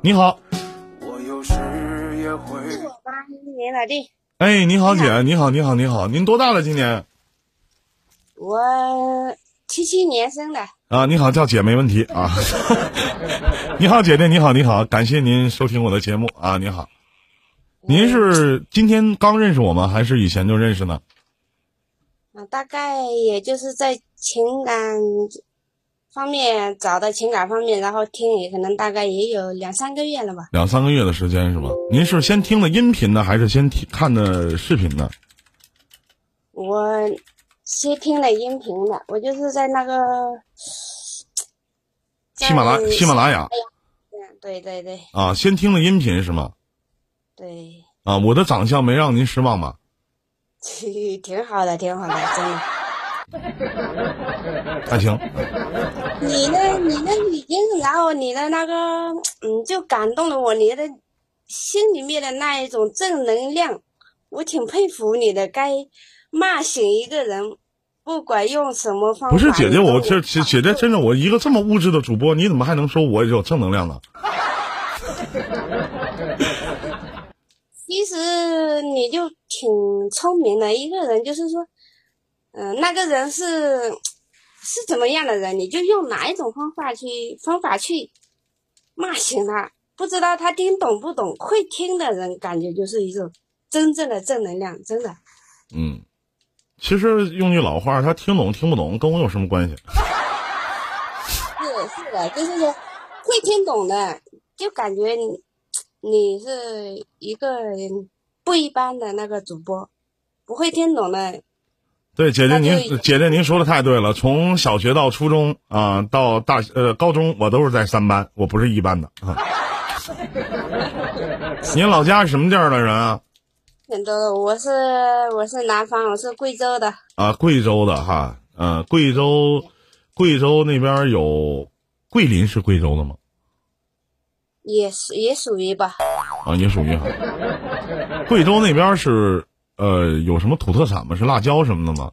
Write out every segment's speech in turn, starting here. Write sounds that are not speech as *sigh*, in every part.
你好，是我八一年的弟，哎，你好姐，你好，你好，你好，您多大了？今年我七七年生的，啊，你好，叫姐没问题啊。*laughs* 你好，姐姐，你好，你好，感谢您收听我的节目啊，你好。您是今天刚认识我吗？还是以前就认识呢？啊，大概也就是在情感方面找的情感方面，然后听也可能大概也有两三个月了吧。两三个月的时间是吧？您是先听的音频呢，还是先听看的视频呢？我先听的音频的，我就是在那个 *sniffs* 喜马拉喜马拉雅嗯，对对对啊，先听的音频是吗？对，啊，我的长相没让您失望吧？*laughs* 挺好的，挺好的，真的。还行。你的你的语音，然后你的那个，嗯，就感动了我，你的心里面的那一种正能量，我挺佩服你的。该骂醒一个人，不管用什么方法，不是姐姐，我这姐姐姐真的，我一个这么物质的主播，你怎么还能说我有正能量呢？其实你就挺聪明的一个人，就是说，嗯、那个人是是怎么样的人，你就用哪一种方法去方法去骂醒他。不知道他听懂不懂，会听的人感觉就是一种真正的正能量，真的。嗯，其实用句老话，他听懂听不懂跟我有什么关系？是是的，就是说会听懂的，就感觉你你是一个不一般的那个主播，不会听懂的对，姐姐您姐姐您说的太对了，从小学到初中啊、到大呃高中，我都是在三班，我不是一班的啊。*laughs* 您老家是什么地儿的人啊？很多的，我是我是南方，我是贵州的，啊，贵州的哈，嗯、贵州，贵州那边有桂林是贵州的吗？也是也属于吧。啊，也属于哈。贵州那边是呃有什么土特产吗？是辣椒什么的吗？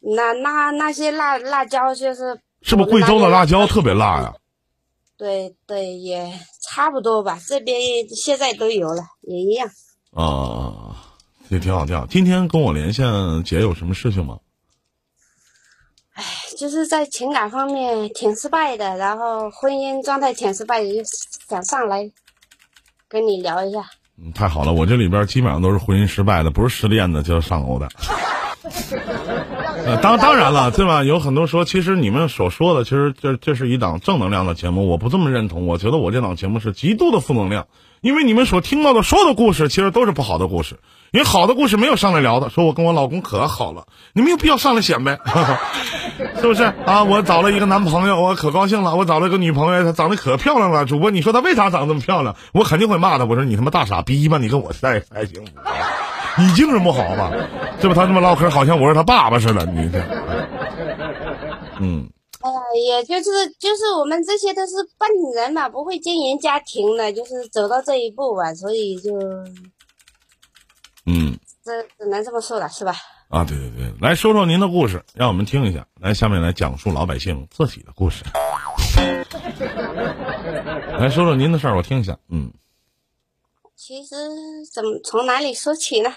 那那那些辣辣椒就是是不是贵州的辣椒特别辣呀？对对，也差不多吧。这边现在都有了，也一样。啊，也挺好，挺好。今天跟我连线，姐有什么事情吗？就是在情感方面挺失败的，然后婚姻状态挺失败的，就想上来跟你聊一下。嗯，太好了，我这里边基本上都是婚姻失败的，不是失恋的就是上欧的。呃，当当然了，对吧？有很多说，其实你们所说的，其实这这是一档正能量的节目，我不这么认同。我觉得我这档节目是极度的负能量，因为你们所听到的所有的故事，其实都是不好的故事。因为好的故事没有上来聊的，说我跟我老公可好了，你没有必要上来显摆，*laughs* 是不是啊？我找了一个男朋友，我可高兴了；我找了一个女朋友，她长得可漂亮了。主播，你说她为啥长这么漂亮？我肯定会骂她，我说你他妈大傻逼吧，你跟我在才幸福。你精神不好吧？这不他这么唠嗑，好像我是他爸爸似的。你，嗯，哎呀，也就是就是我们这些都是笨人嘛，不会经营家庭的，就是走到这一步吧，所以就嗯这只能这么说了，是吧？啊，对对对，来说说您的故事，让我们听一下。来，下面来讲述老百姓自己的故事。*laughs* 来说说您的事儿，我听一下。嗯，其实怎么从哪里说起呢？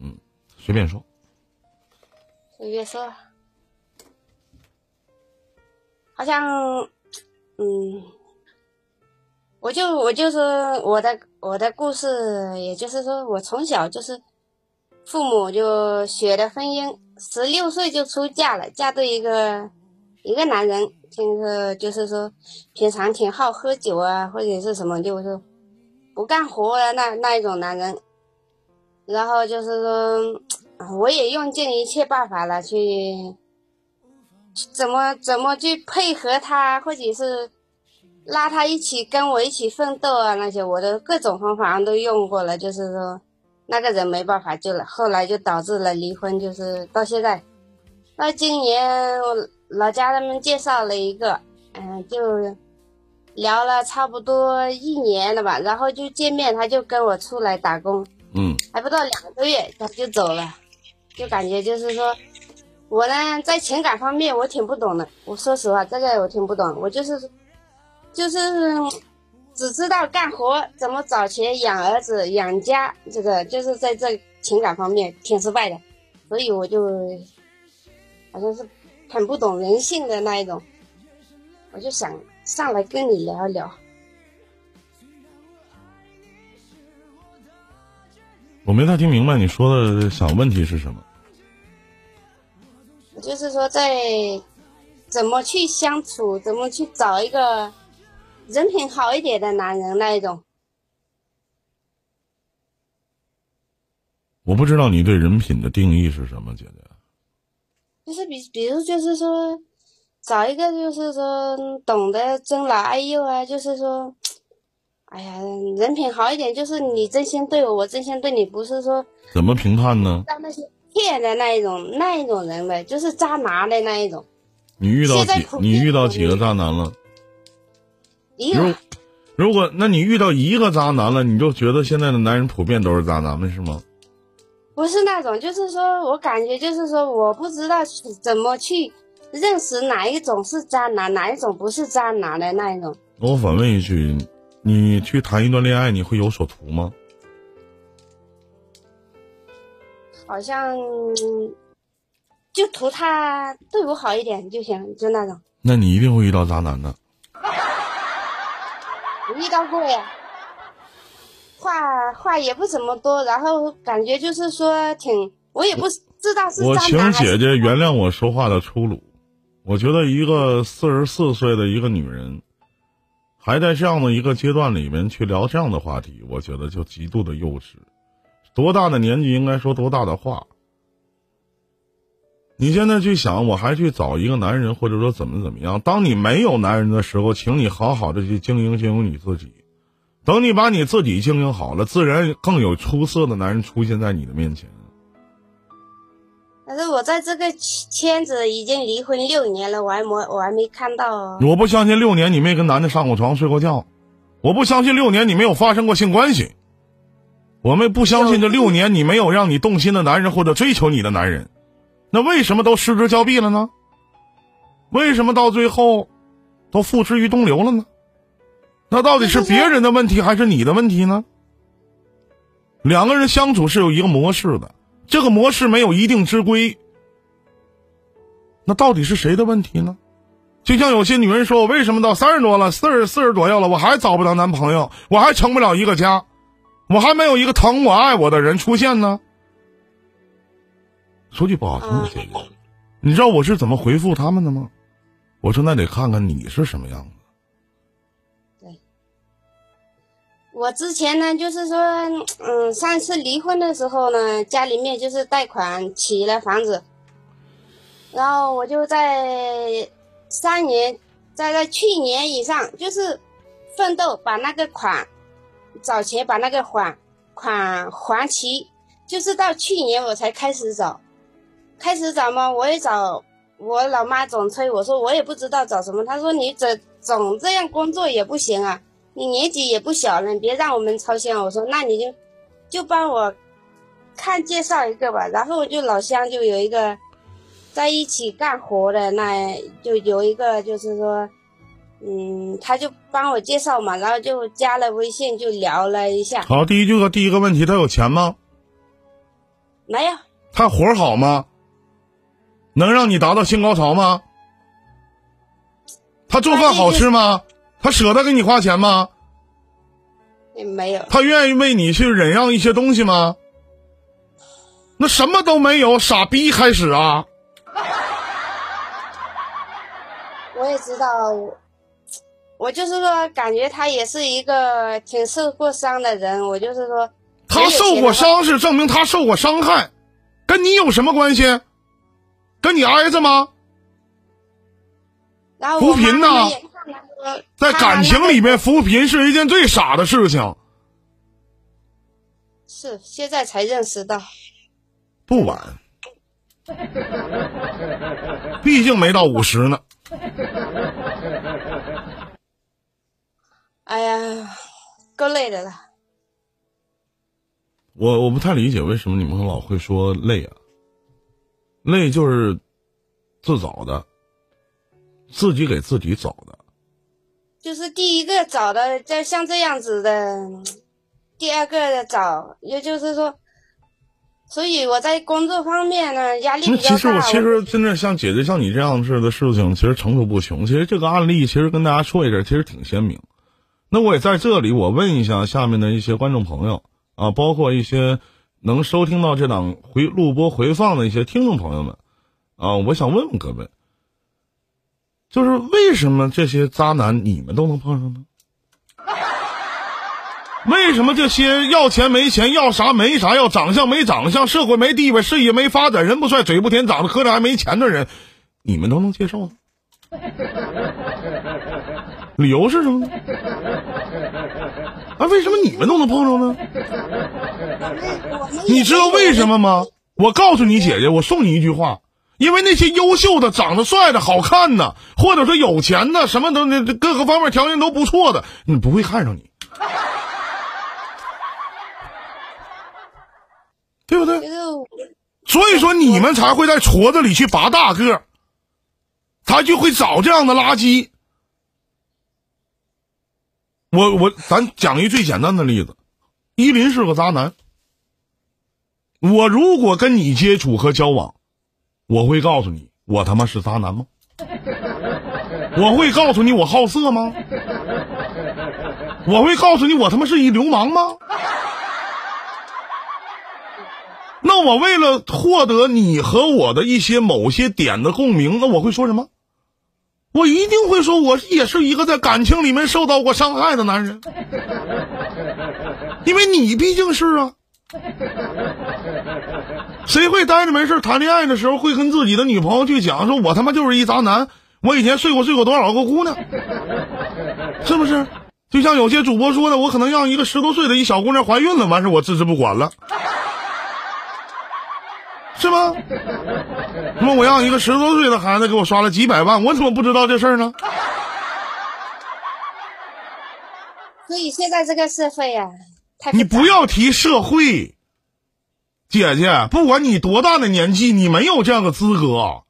嗯随便说。随便说，好像，嗯，我就我就说我的我的故事，也就是说我从小就是父母就学的婚姻，十六岁就出嫁了，嫁对一个一个男人，就是就是说平常挺好喝酒啊，或者是什么，就是不干活啊那那一种男人，然后就是说。我也用尽一切办法了，去怎么怎么去配合他，或者是拉他一起跟我一起奋斗啊，那些我的各种方法都用过了，就是说那个人没办法救了，后来就导致了离婚，就是到现在，到今年我老家他们介绍了一个，嗯、就聊了差不多一年了吧，然后就见面，他就跟我出来打工，嗯还不到两个月他就走了。就感觉就是说，我呢在情感方面我挺不懂的。我说实话，这个我挺不懂。我就是，就是只知道干活，怎么找钱养儿子、养家，这个就是在这情感方面挺失败的，所以我就好像是很不懂人性的那一种，我就想上来跟你聊一聊。我没太听明白你说的想问题是什么。就是说，在怎么去相处，怎么去找一个人品好一点的男人那一种。我不知道你对人品的定义是什么，姐姐。就是比，比如就是说，找一个就是说懂得尊老爱幼啊，就是说，哎呀，人品好一点，就是你真心对我，我真心对你，不是说怎么评判呢？像那些。骗的那一种，那一种人呗，就是渣男的那一种。你遇到几？你遇到几个渣男了？一个。如果那你遇到一个渣男了，你就觉得现在的男人普遍都是渣男们是吗？不是那种，就是说我感觉就是说，我不知道怎么去认识哪一种是渣男，哪一种不是渣男的那一种。我反问一句，你去谈一段恋爱，你会有所图吗？好像就图他对我好一点就行，就那种。那你一定会遇到渣男的。我遇到过呀，话话也不怎么多，然后感觉就是说挺，我也不知道是我请姐姐原谅我说话的粗鲁。我觉得一个四十四岁的一个女人，还在这样的一个阶段里面去聊这样的话题，我觉得就极度的幼稚。多大的年纪应该说多大的话？你现在去想，我还去找一个男人，或者说怎么怎么样？当你没有男人的时候，请你好好的去经营经营你自己。等你把你自己经营好了，自然更有出色的男人出现在你的面前。但是我在这个圈子已经离婚六年了，我还没我还没看到。我不相信六年你没跟男的上过床睡过觉，我不相信六年你没有发生过性关系。我们不相信这六年你没有让你动心的男人或者追求你的男人，那为什么都失之交臂了呢？为什么到最后都付之于东流了呢？那到底是别人的问题还是你的问题呢？两个人相处是有一个模式的，这个模式没有一定之规，那到底是谁的问题呢？就像有些女人说：“我为什么到三十多了，四十四十左右了，我还找不到男朋友，我还成不了一个家？”我还没有一个疼我爱我的人出现呢。说句不好听的，姐姐，你知道我是怎么回复他们的吗？我说那得看看你是什么样子。对，我之前呢，就是说，嗯，上次离婚的时候呢，家里面就是贷款起了房子，然后我就在三年，在在去年以上，就是奋斗把那个款。找钱把那个还款还齐，就是到去年我才开始找，开始找嘛，我也找，我老妈总催我说我也不知道找什么，她说你总总这样工作也不行啊，你年纪也不小了，别让我们操心。我说那你就就帮我看介绍一个吧，然后就老乡就有一个在一起干活的，那就有一个就是说。嗯，他就帮我介绍嘛，然后就加了微信，就聊了一下。好，第一句话，第一个问题，他有钱吗？没有。他活好吗？能让你达到性高潮吗？他做饭好吃吗？他舍得给你花钱吗？没有。他愿意为你去忍让一些东西吗？那什么都没有，傻逼开始啊！我也知道。我就是说，感觉他也是一个挺受过伤的人。我就是说，他受过伤是证明他受过伤害，跟你有什么关系？跟你挨着吗？扶贫呢？在感情里面扶贫是一件最傻的事情。是，现在才认识到。不晚，毕竟没到五十呢。哎呀，够累的了。我我不太理解为什么你们老会说累啊？累就是自找的，自己给自己找的。就是第一个找的，在像这样子的，第二个找，也就是说，所以我在工作方面呢压力比较大。其实我其实真的像姐姐像你这样式的事情，其实层出不穷。其实这个案例其实跟大家说一下，其实挺鲜明。那我也在这里，我问一下下面的一些观众朋友啊，包括一些能收听到这档回录播回放的一些听众朋友们啊，我想问问各位。就是为什么这些渣男你们都能碰上呢？*laughs* 为什么这些要钱没钱、要啥没啥、要长相没长相、社会没地位、事业没发展、人不帅、嘴不甜、长得磕碜还没钱的人，你们都能接受呢？理由是什么呢？啊，为什么你们都能碰上呢？你知道为什么吗？我告诉你，姐姐，我送你一句话。因为那些优秀的、长得帅的、好看的，或者说有钱的，什么都那各个方面条件都不错的，你不会看上你，对不对？所以说你们才会在矬子里去拔大个，他就会找这样的垃圾。我我咱讲一最简单的例子，依林是个渣男。我如果跟你接触和交往。我会告诉你，我他妈是渣男吗？我会告诉你我好色吗？我会告诉你我他妈是一流氓吗？那我为了获得你和我的一些某些点的共鸣，那我会说什么？我一定会说，我也是一个在感情里面受到过伤害的男人，*laughs* 因为你毕竟是啊。谁会呆着没事谈恋爱的时候会跟自己的女朋友去讲说，我他妈就是一渣男，我以前睡过睡过多少个姑娘，*laughs* 是不是？就像有些主播说的，我可能让一个十多岁的一小姑娘怀孕了，完事我置之不管了，是吗？那我让一个十多岁的孩子给我刷了几百万，我怎么不知道这事儿呢？所以现在这个社会呀。你不要提社会，姐姐，不管你多大的年纪，你没有这样的资格。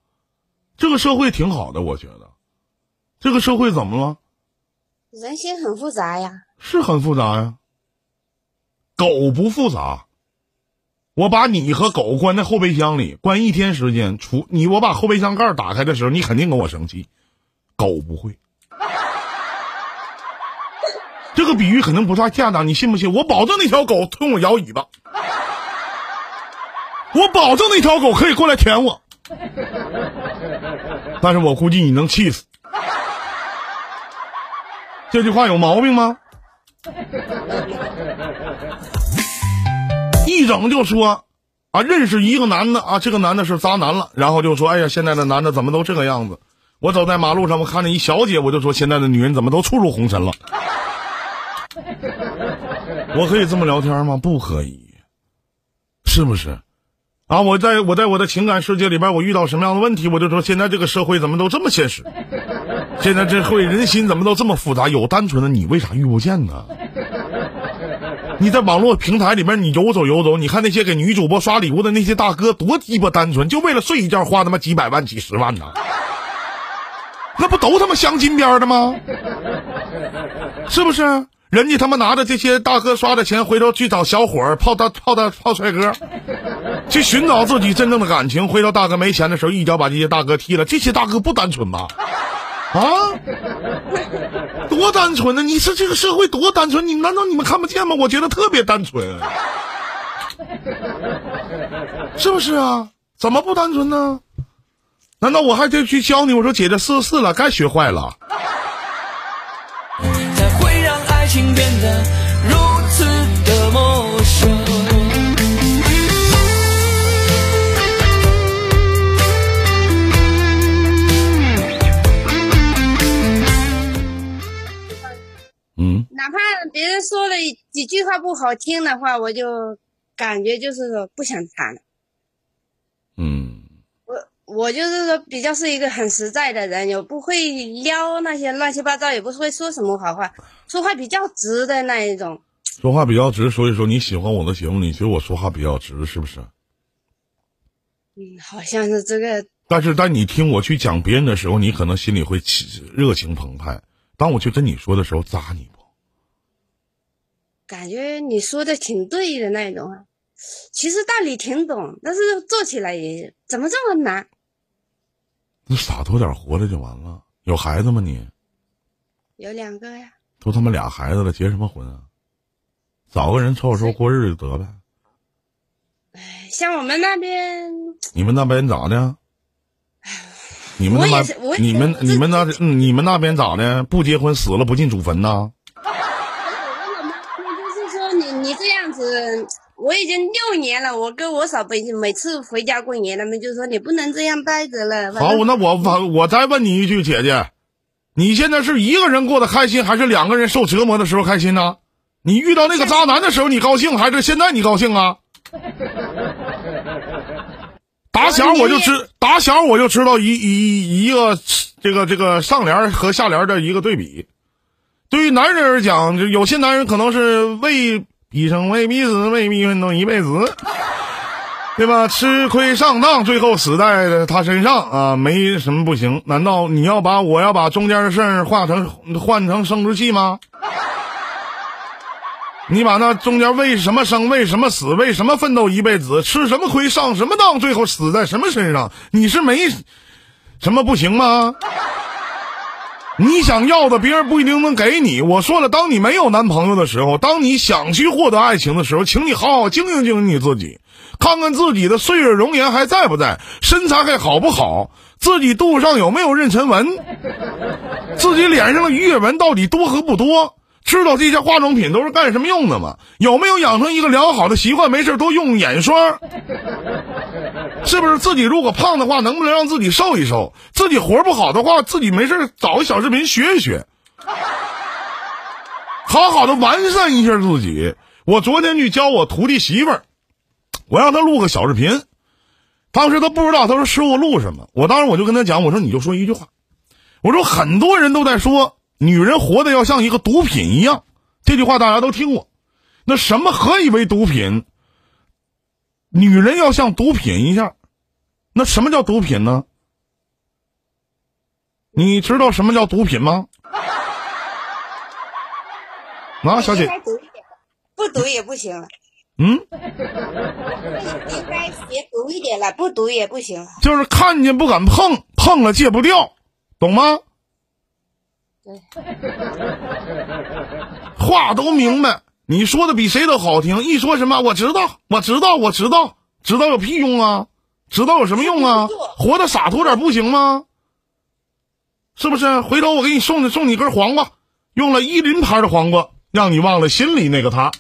这个社会挺好的，我觉得。这个社会怎么了？人心很复杂呀。是很复杂呀。狗不复杂。我把你和狗关在后备箱里，关一天时间，除你我把后备箱盖打开的时候，你肯定跟我生气。狗不会。这个比喻可能不太恰当，你信不信？我保证那条狗冲我摇尾巴，我保证那条狗可以过来舔我，但是我估计你能气死。这句话有毛病吗？一整就说啊，认识一个男的啊，这个男的是渣男了，然后就说，哎呀，现在的男的怎么都这个样子？我走在马路上，我看见一小姐，我就说，现在的女人怎么都处处红尘了？我可以这么聊天吗？不可以，是不是？啊，我在我在我的情感世界里边，我遇到什么样的问题，我就说现在这个社会怎么都这么现实？现在这会人心怎么都这么复杂？有单纯的你为啥遇不见呢？你在网络平台里面，你游走游走，你看那些给女主播刷礼物的那些大哥，多鸡巴单纯，就为了睡一觉花他妈几百万几十万呢？那不都他妈镶金边的吗？是不是？人家他妈拿着这些大哥刷的钱，回头去找小伙儿泡大泡大泡帅哥，去寻找自己真正的感情。回头大哥没钱的时候，一脚把这些大哥踢了。这些大哥不单纯吗？啊，多单纯呢！你说这个社会多单纯？你难道你们看不见吗？我觉得特别单纯，*laughs* 是不是啊？怎么不单纯呢？难道我还得去教你？我说姐姐四十四了，该学坏了。情变得别人说了几句话不好听的话，我就感觉就是说不想谈了。嗯。我我就是说，比较是一个很实在的人，也不会撩那些乱七八糟，也不会说什么好话，说话比较直的那一种。说话比较直，所以说你喜欢我的节目，你觉得我说话比较直，是不是？嗯，好像是这个。但是当你听我去讲别人的时候，你可能心里会起热情澎湃，当我去跟你说的时候，扎你不？感觉你说的挺对的那种啊。其实道理挺懂，但是做起来也怎么这么难？你洒脱点活着就完了。有孩子吗你？有两个呀。都他妈俩孩子了，结什么婚啊？找个人凑合凑合过日子就得呗。哎，像我们那边，你们那边咋的？*laughs* 你们我那边，你们你们那嗯你们那边咋的？不结婚死了不进祖坟呐？我我妈就是说你你这样子，我已经六年了，我跟我嫂每每次回家过年，他们就说你不能这样待着了。好，那我我我再问你一句，姐姐，你现在是一个人过得开心，还是两个人受折磨的时候开心呢？你遇到那个渣男的时候你高兴，还是现在你高兴啊？*laughs* 打小我就知，打小我就知道一一一个这个这个上联和下联的一个对比。对于男人而讲，就有些男人可能是为一生为彼此为彼奋斗一辈子，对吧？吃亏上当，最后死在他身上啊，没什么不行。难道你要把我要把中间的事儿化成换成生殖器吗？你把那中间为什么生、为什么死、为什么奋斗一辈子、吃什么亏、上什么当，最后死在什么身上？你是没什么不行吗？你想要的，别人不一定能给你。我说了，当你没有男朋友的时候，当你想去获得爱情的时候，请你好好经营经营你自己，看看自己的岁月容颜还在不在，身材还好不好，自己肚子上有没有妊娠纹，自己脸上的鱼尾纹到底多和不多。知道这些化妆品都是干什么用的吗？有没有养成一个良好的习惯？没事多用眼霜，是不是？自己如果胖的话，能不能让自己瘦一瘦？自己活不好的话，自己没事找个小视频学一学，好好的完善一下自己。我昨天去教我徒弟媳妇儿，我让她录个小视频，当时她不知道，她说师傅录什么？我当时我就跟她讲，我说你就说一句话，我说很多人都在说。女人活的要像一个毒品一样，这句话大家都听过。那什么何以为毒品？女人要像毒品一样，那什么叫毒品呢？你知道什么叫毒品吗？啊，小姐不毒也不行了。嗯，应该别读一点了，不读也不行了。就是看见不敢碰，碰了戒不掉，懂吗？话都明白，你说的比谁都好听。一说什么，我知道，我知道，我知道，知道有屁用啊？知道有什么用啊？活得洒脱点不行吗？是不是？回头我给你送送你根黄瓜，用了伊林牌的黄瓜，让你忘了心里那个他。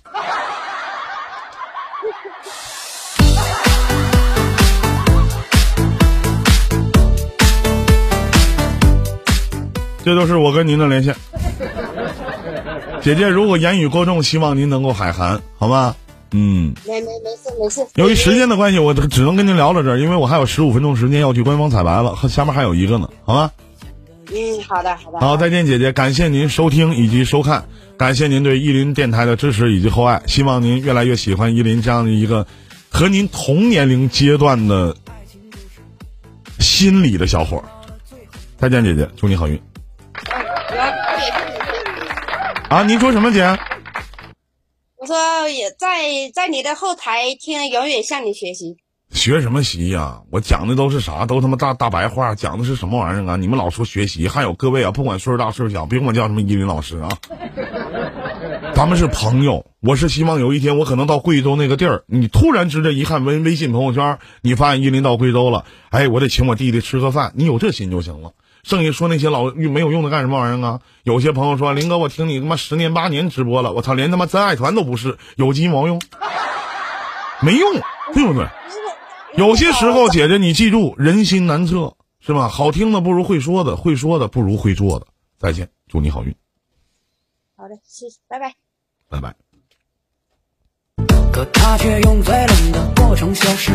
这都是我跟您的连线。*laughs* 姐姐，如果言语过重，希望您能够海涵，好吗？嗯，没没没事没事。由于时间的关系，我只能跟您聊到这儿，因为我还有十五分钟时间要去官方彩排了，下面还有一个呢，好吗？嗯，好的好的。好，再见，姐姐，感谢您收听以及收看，感谢您对依林电台的支持以及厚爱，希望您越来越喜欢依林这样的一个和您同年龄阶段的心理的小伙儿。再见，姐姐，祝你好运啊！您说什么，姐？我说也在在你的后台听，永远向你学习。学什么习呀？我讲的都是啥？都他妈大大白话，讲的是什么玩意儿啊？你们老说学习，还有各位啊，不管岁数大岁数小，别管我叫什么依林老师啊。*laughs* 咱们是朋友，我是希望有一天我可能到贵州那个地儿，你突然之间一看微微信朋友圈，你发现依林到贵州了，哎，我得请我弟弟吃个饭，你有这心就行了。剩下说那些老没有用的干什么玩意儿啊？有些朋友说林哥，我听你他妈十年八年直播了，我操，连他妈真爱团都不是，有鸡毛用？没用，对不对？有些时候，姐姐你记住，人心难测，是吧？好听的不如会说的，会说的不如会做的。再见，祝你好运，好的，谢谢，拜拜。拜拜。可他却用最冷的过程消失。